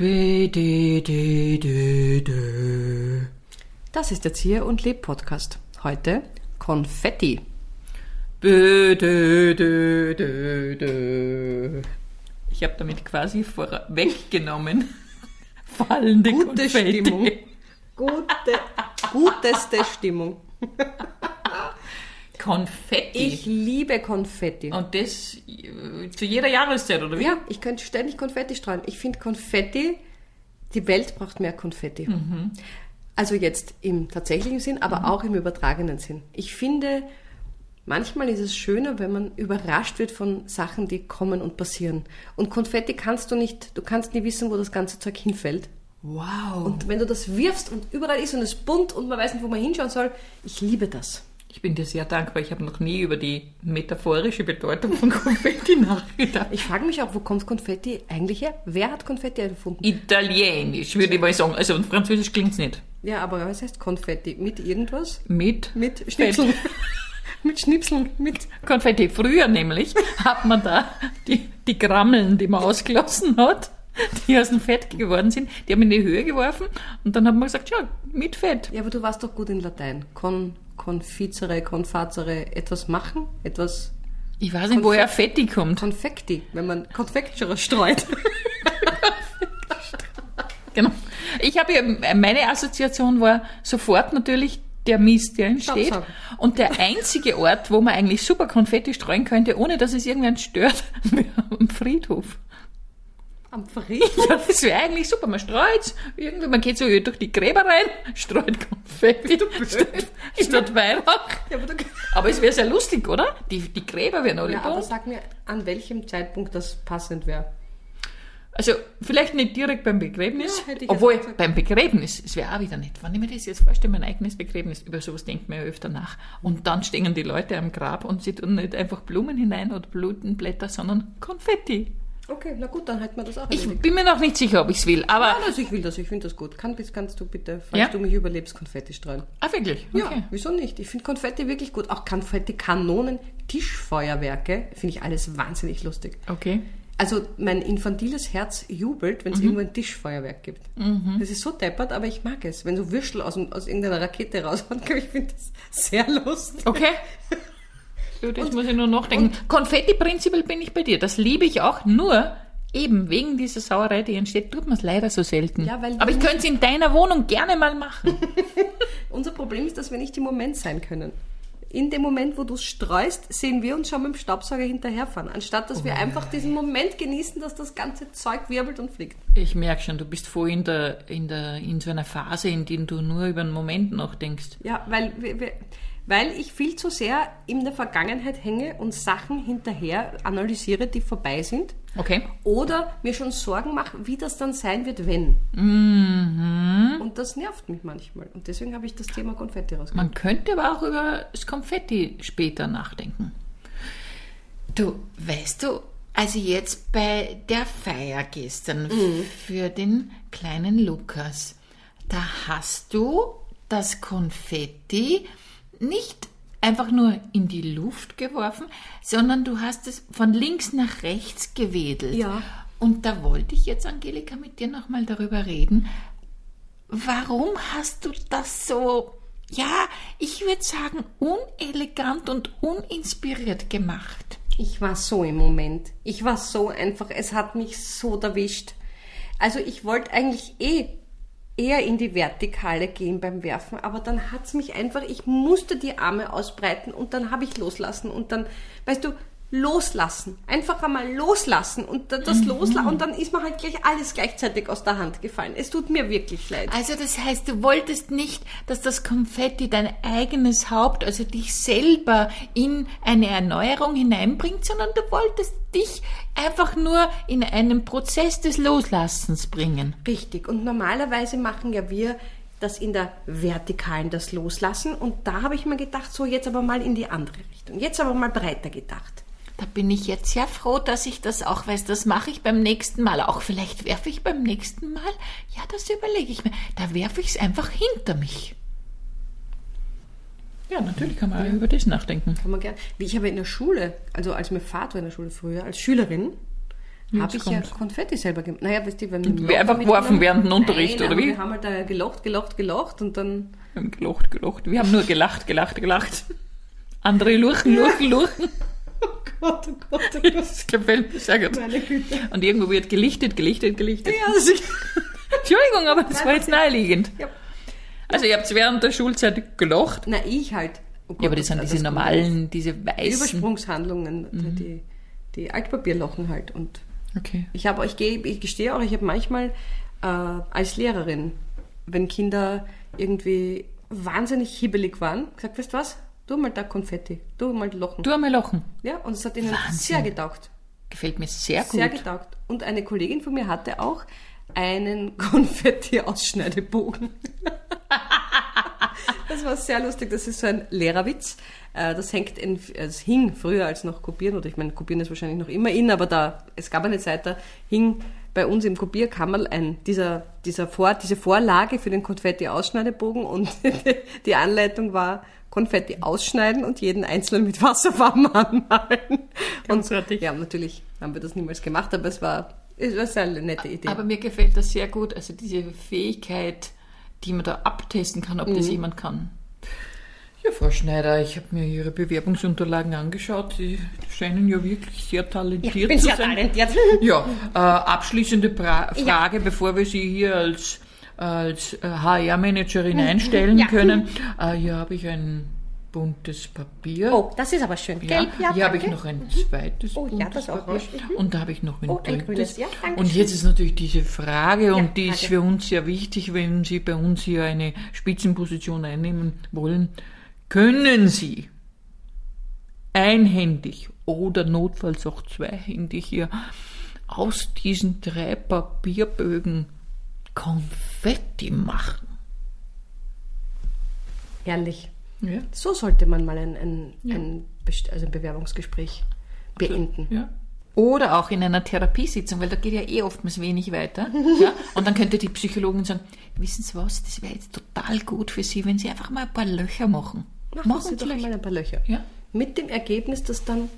B, D, D, D, D. Das ist der Zier und Leb Podcast. Heute Konfetti. B, D, D, D, D. Ich habe damit quasi vorweggenommen fallende Gute Konfetti. Stimmung. Gute, guteste Stimmung. Konfetti. Ich liebe Konfetti. Und das zu jeder Jahreszeit, oder wie? Ja, ich könnte ständig Konfetti streuen. Ich finde Konfetti, die Welt braucht mehr Konfetti. Also jetzt im tatsächlichen Sinn, aber auch im übertragenen Sinn. Ich finde, manchmal ist es schöner, wenn man überrascht wird von Sachen, die kommen und passieren. Und Konfetti kannst du nicht, du kannst nie wissen, wo das ganze Zeug hinfällt. Wow. Und wenn du das wirfst und überall ist und es bunt und man weiß nicht, wo man hinschauen soll, ich liebe das. Ich bin dir sehr dankbar. Ich habe noch nie über die metaphorische Bedeutung von Konfetti nachgedacht. Ich frage mich auch, wo kommt Konfetti eigentlich her? Wer hat Konfetti erfunden? Italienisch, würde ich mal sagen. Also und Französisch klingt's nicht. Ja, aber was heißt Konfetti? Mit irgendwas? Mit Mit Schnipseln. mit Schnipseln, mit. Konfetti. Früher nämlich hat man da die, die Grammeln, die man ausgelassen hat, die aus dem Fett geworden sind, die haben in die Höhe geworfen und dann hat man gesagt, ja, mit Fett. Ja, aber du warst doch gut in Latein. Con, confizere, confazere, etwas machen, etwas Ich weiß nicht, woher Fetti kommt. Konfekti, wenn man Konfektere streut. Genau. Ich habe ja, meine Assoziation war sofort natürlich der Mist, der entsteht. Und der einzige Ort, wo man eigentlich super Konfetti streuen könnte, ohne dass es irgendwann stört, wäre am Friedhof. Am Friedhof. Ja, das wäre eigentlich super. Man streut irgendwie, man geht so durch die Gräber rein, streut Konfetti statt, statt Weihrauch. Ja, aber, du, Aber es wäre sehr lustig, oder? Die, die Gräber wären alle ja, aber sag mir, an welchem Zeitpunkt das passend wäre. Also vielleicht nicht direkt beim Begräbnis, Ja, obwohl gesagt. beim Begräbnis, es wäre auch wieder nicht. Wenn ich mir das jetzt vorstelle, mein eigenes Begräbnis, über sowas denkt man ja öfter nach. Und dann stehen die Leute am Grab und sie tun nicht einfach Blumen hinein oder Blütenblätter, sondern Konfetti. Okay, na gut, dann halten wir das auch Ich erledigt. bin mir noch nicht sicher, ob ich es will, aber... Ja, also ich will das, ich finde das gut. Kann, kannst du bitte, falls Ja? du mich überlebst, Konfetti streuen? Ah, wirklich? Ja, Okay. wieso nicht? Ich finde Konfetti wirklich gut. Auch Konfetti-Kanonen, Tischfeuerwerke, finde ich alles wahnsinnig lustig. Okay. Also mein infantiles Herz jubelt, wenn es irgendwo ein Tischfeuerwerk gibt. Das ist so deppert, aber ich mag es. Wenn so Würstel aus, aus irgendeiner Rakete raushauen, ich finde das sehr lustig. Okay. Das muss ich nur nachdenken. Konfetti prinzipiell bin ich bei dir. Das liebe ich auch, nur eben wegen dieser Sauerei, die entsteht, tut man es leider so selten. Ja, weil Aber ich könnte es in deiner Wohnung gerne mal machen. Unser Problem ist, dass wir nicht im Moment sein können. In dem Moment, wo du es streust, sehen wir uns schon mit dem Staubsauger hinterherfahren, anstatt dass wir einfach diesen Moment genießen, dass das ganze Zeug wirbelt und fliegt. Ich merke schon, du bist voll in, der, in, der, in so einer Phase, in der du nur über einen Moment nachdenkst. Ja, weil, wir- wir- weil ich viel zu sehr in der Vergangenheit hänge und Sachen hinterher analysiere, die vorbei sind. Okay. Oder mir schon Sorgen mache, wie das dann sein wird, wenn. Und das nervt mich manchmal. Und deswegen habe ich das Thema Konfetti rausgebracht. Man könnte aber auch über das Konfetti später nachdenken. Du, weißt du, also jetzt bei der Feier gestern für den kleinen Lukas, da hast du das Konfetti nicht einfach nur in die Luft geworfen, sondern du hast es von links nach rechts gewedelt. Ja. Und da wollte ich jetzt, Angelika, mit dir nochmal darüber reden. Warum hast du das so, ja, ich würde sagen, unelegant und uninspiriert gemacht? Ich war so im Moment. Ich war so einfach. Es hat mich so erwischt. Also ich wollte eigentlich eh eher in die Vertikale gehen beim Werfen, aber dann hat's mich einfach, ich musste die Arme ausbreiten und dann habe ich loslassen und dann, weißt du, loslassen. Einfach einmal loslassen und da- das loslassen und dann ist mir halt gleich alles gleichzeitig aus der Hand gefallen. Es tut mir wirklich leid. Also das heißt, du wolltest nicht, dass das Konfetti dein eigenes Haupt, also dich selber in eine Erneuerung hineinbringt, sondern du wolltest dich einfach nur in einen Prozess des Loslassens bringen. Richtig. Und normalerweise machen ja wir das in der Vertikalen, das Loslassen. Und da habe ich mir gedacht, so jetzt aber mal in die andere Richtung. Jetzt aber mal breiter gedacht. Da bin ich jetzt sehr froh, dass ich das auch weiß. Das mache ich beim nächsten Mal. Auch vielleicht werfe ich beim nächsten Mal. Ja, das überlege ich mir. Da werfe ich es einfach hinter mich. Ja, natürlich kann man über das nachdenken. Kann man gern. Wie ich aber in der Schule, also als mir Vater in der Schule früher, als Schülerin, habe ich ja Konfetti selber gemacht. Naja, weißt du, wenn wir Wir einfach geworfen während dem Unterricht, Nein, oder wie? Wir haben halt da gelocht, gelocht, gelocht und dann. Wir haben gelocht, gelocht. Wir haben nur gelacht, gelacht, gelacht. Andere luchen, luchen, luchen. Oh Gott, oh Gott, oh Gott. Das gefällt mir sehr gut. Meine Güte. Und irgendwo wird gelichtet, gelichtet, gelichtet. Ja, also ich, Entschuldigung, aber das war jetzt naheliegend. Ja. Also ihr habt während der Schulzeit gelacht. na, ich halt. Oh Gott, Ja, aber das sind also diese normalen, diese auf weißen. Übersprungshandlungen, die, die Altpapierlochen halt. Und Okay. ich habe, ich, gehe, ich gestehe auch, ich habe manchmal äh, als Lehrerin, wenn Kinder irgendwie wahnsinnig hibbelig waren, gesagt, weißt du was? Du mal da Konfetti, du mal Lochen. Du einmal lachen. Ja, und es hat ihnen Wahnsinn. sehr getaugt. Gefällt mir sehr gut. Sehr getaugt. Und eine Kollegin von mir hatte auch einen Konfetti-Ausschneidebogen. das war sehr lustig. Das ist so ein Lehrerwitz. Äh, Das hängt in, es hing früher als noch kopieren, oder ich meine, kopieren ist wahrscheinlich noch immer in, aber da, es gab eine Zeit, da hing bei uns im Kopierkammerl ein, dieser, dieser Vor, diese Vorlage für den Konfetti-Ausschneidebogen und die Anleitung war, Konfetti ausschneiden und jeden einzelnen mit Wasserfarben anmalen. Großartig. Und ja, natürlich haben wir das niemals gemacht, aber es war, es war eine nette Idee. Aber mir gefällt das sehr gut. Also diese Fähigkeit, die man da abtesten kann, ob das Mhm. jemand kann. Ja, Frau Schneider, ich habe mir Ihre Bewerbungsunterlagen angeschaut. Sie scheinen ja wirklich sehr talentiert zu sein. talentiert. Ja, äh, abschließende pra Frage, bevor wir Sie hier als, als äh, HR-Managerin einstellen Ja. können. Äh, hier habe ich ein buntes Papier. Oh, das ist aber schön. Ja, Gelb, ja, hier habe ich danke. noch ein zweites Oh, ja, buntes das auch Papier. Mhm. Und da habe ich noch ein Oh, ein drittes. grünes. Ja, danke und jetzt ist natürlich diese Frage, und die ist Frage. für uns sehr wichtig, wenn Sie bei uns hier eine Spitzenposition einnehmen wollen. Können Sie einhändig oder notfalls auch zweihändig hier aus diesen drei Papierbögen Konfetti machen? Herrlich. Ja. So sollte man mal ein, ein, ein, Best- also ein Bewerbungsgespräch beenden. Ja. Oder auch in einer Therapiesitzung, weil da geht ja eh oftmals wenig weiter. Ja? Und dann könnte die Psychologin sagen, wissen Sie was, das wäre jetzt total gut für Sie, wenn Sie einfach mal ein paar Löcher machen. Machen Sie doch mal ein paar Löcher. Ja. Mit dem Ergebnis, dass dann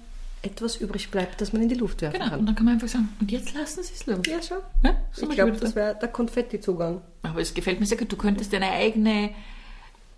etwas übrig bleibt, das man in die Luft werfen Genau. Und kann. dann kann man einfach sagen, und jetzt lassen Sie es los. Ja, schon. Ja, so Ich glaube, das wäre der Konfetti-Zugang. Aber es gefällt mir sehr gut. Du könntest deine eigene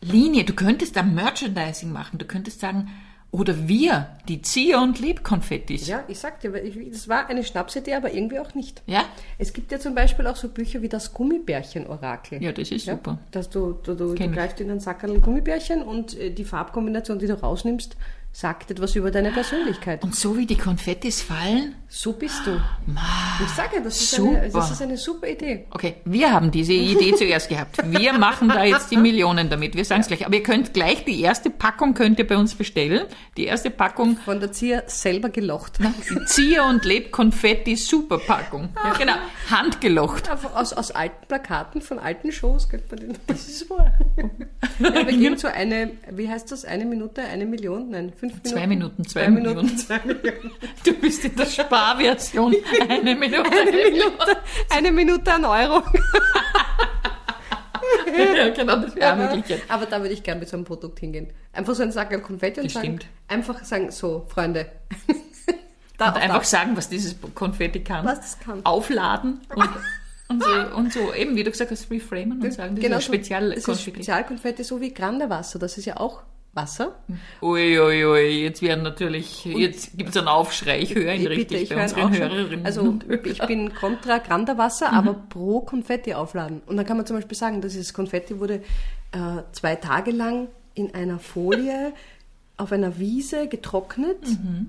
Linie, du könntest da Merchandising machen. Du könntest sagen, oder wir, die Zieh- und Lebkonfettis. Ja, ich sag dir, weil ich, das war eine Schnapsidee, aber irgendwie auch nicht. Ja? Es gibt ja zum Beispiel auch so Bücher wie das Gummibärchen-Orakel. Ja, das ist super. Dass du, du, du, du greifst in einen Sackerl Gummibärchen und äh, die Farbkombination, die du rausnimmst, sagt etwas über deine Persönlichkeit. Und so wie die Konfettis fallen, So bist du. Ich sage, das ist, super. eine, das ist eine super Idee. Okay, wir haben diese Idee zuerst gehabt. Wir machen da jetzt die Millionen damit. Wir sagen es gleich. Aber ihr könnt gleich die erste Packung könnt ihr bei uns bestellen. Die erste Packung Von der Zier selber gelocht. Zier und Leb Konfetti Superpackung. Ja, genau, handgelocht. Aus, aus alten Plakaten von alten Shows könnte man den. Das ist wahr. Ja, wir gehen zu eine, wie heißt das, eine Minute, eine Million? Nein, fünf Minuten. Zwei Minuten, zwei zwei Minuten, Millionen. zwei Millionen. Du bist in der Sparversion. Eine Minute. Eine Minute, eine Minute an Euro. Ja, genau, das wäre eine Möglichkeit. Aber da würde ich gerne mit so einem Produkt hingehen. Einfach so ein Sack Konfetti und Das sagen, stimmt. einfach sagen, so, Freunde. da Und einfach das. sagen, was dieses Konfetti kann. Was das kann. Aufladen und, und, so, und so, eben wie du gesagt hast, reframen und sagen, das genau ist so. ein Spezial Das ist Konfetti. Spezialkonfetti, so wie Grande Wasser. Das ist ja auch Wasser. Ui, ui, ui, jetzt werden natürlich, jetzt gibt es einen Aufschrei. Ich höre ihn Ich richtig bitte, bei unseren. Hörerinnen Also und ich bin kontra Grande Wasser, aber pro Konfetti aufladen. Und dann kann man zum Beispiel sagen, dieses Konfetti wurde äh, zwei Tage lang in einer Folie auf einer Wiese getrocknet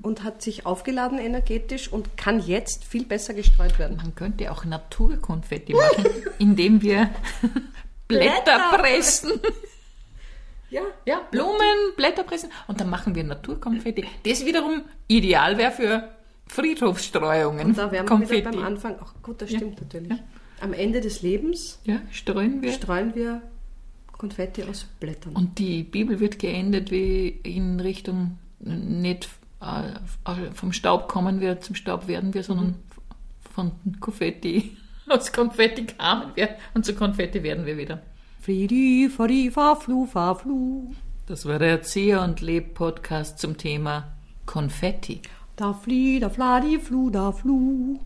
und hat sich aufgeladen energetisch und kann jetzt viel besser gestreut werden. Man könnte auch Naturkonfetti machen, indem wir Blätter Blätter. pressen. Ja, Ja, Blumen, Blätter pressen und dann machen wir Naturkonfetti. Das wiederum ideal wäre für Friedhofsstreuungen. und da wären wir Konfetti. wieder beim Anfang. Ach gut, das Ja. stimmt natürlich. Ja. Am Ende des Lebens Ja, streuen wir. streuen wir Konfetti aus Blättern. Und die Bibel wird geendet, wie in Richtung nicht äh, vom Staub kommen wir, zum Staub werden wir, sondern von Konfetti, aus Konfetti kamen wir und zu Konfetti werden wir wieder. Friedi, fari, fa, flu, fa, flu. Das war der Erzieher und Leb Podcast zum Thema Konfetti. Da flie, da fla, die flu, da flu.